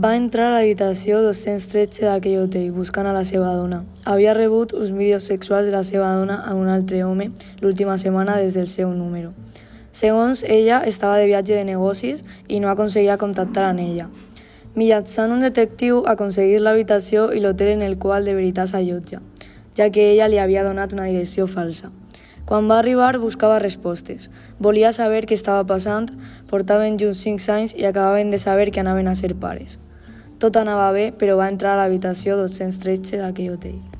Va entrar a l'habitació 213 d'aquell hotel buscant a la seva dona. Havia rebut uns vídeos sexuals de la seva dona a un altre home l'última setmana des del seu número. Segons ella, estava de viatge de negocis i no aconseguia contactar amb ella. Mitjançant un detectiu aconseguís l'habitació i l'hotel en el qual de veritat s'allotja, ja que ella li havia donat una direcció falsa. Quan va arribar buscava respostes. Volia saber què estava passant, portaven junts 5 anys i acabaven de saber que anaven a ser pares. Tot anava bé, però va entrar a l'habitació 213 d'aquell hotel.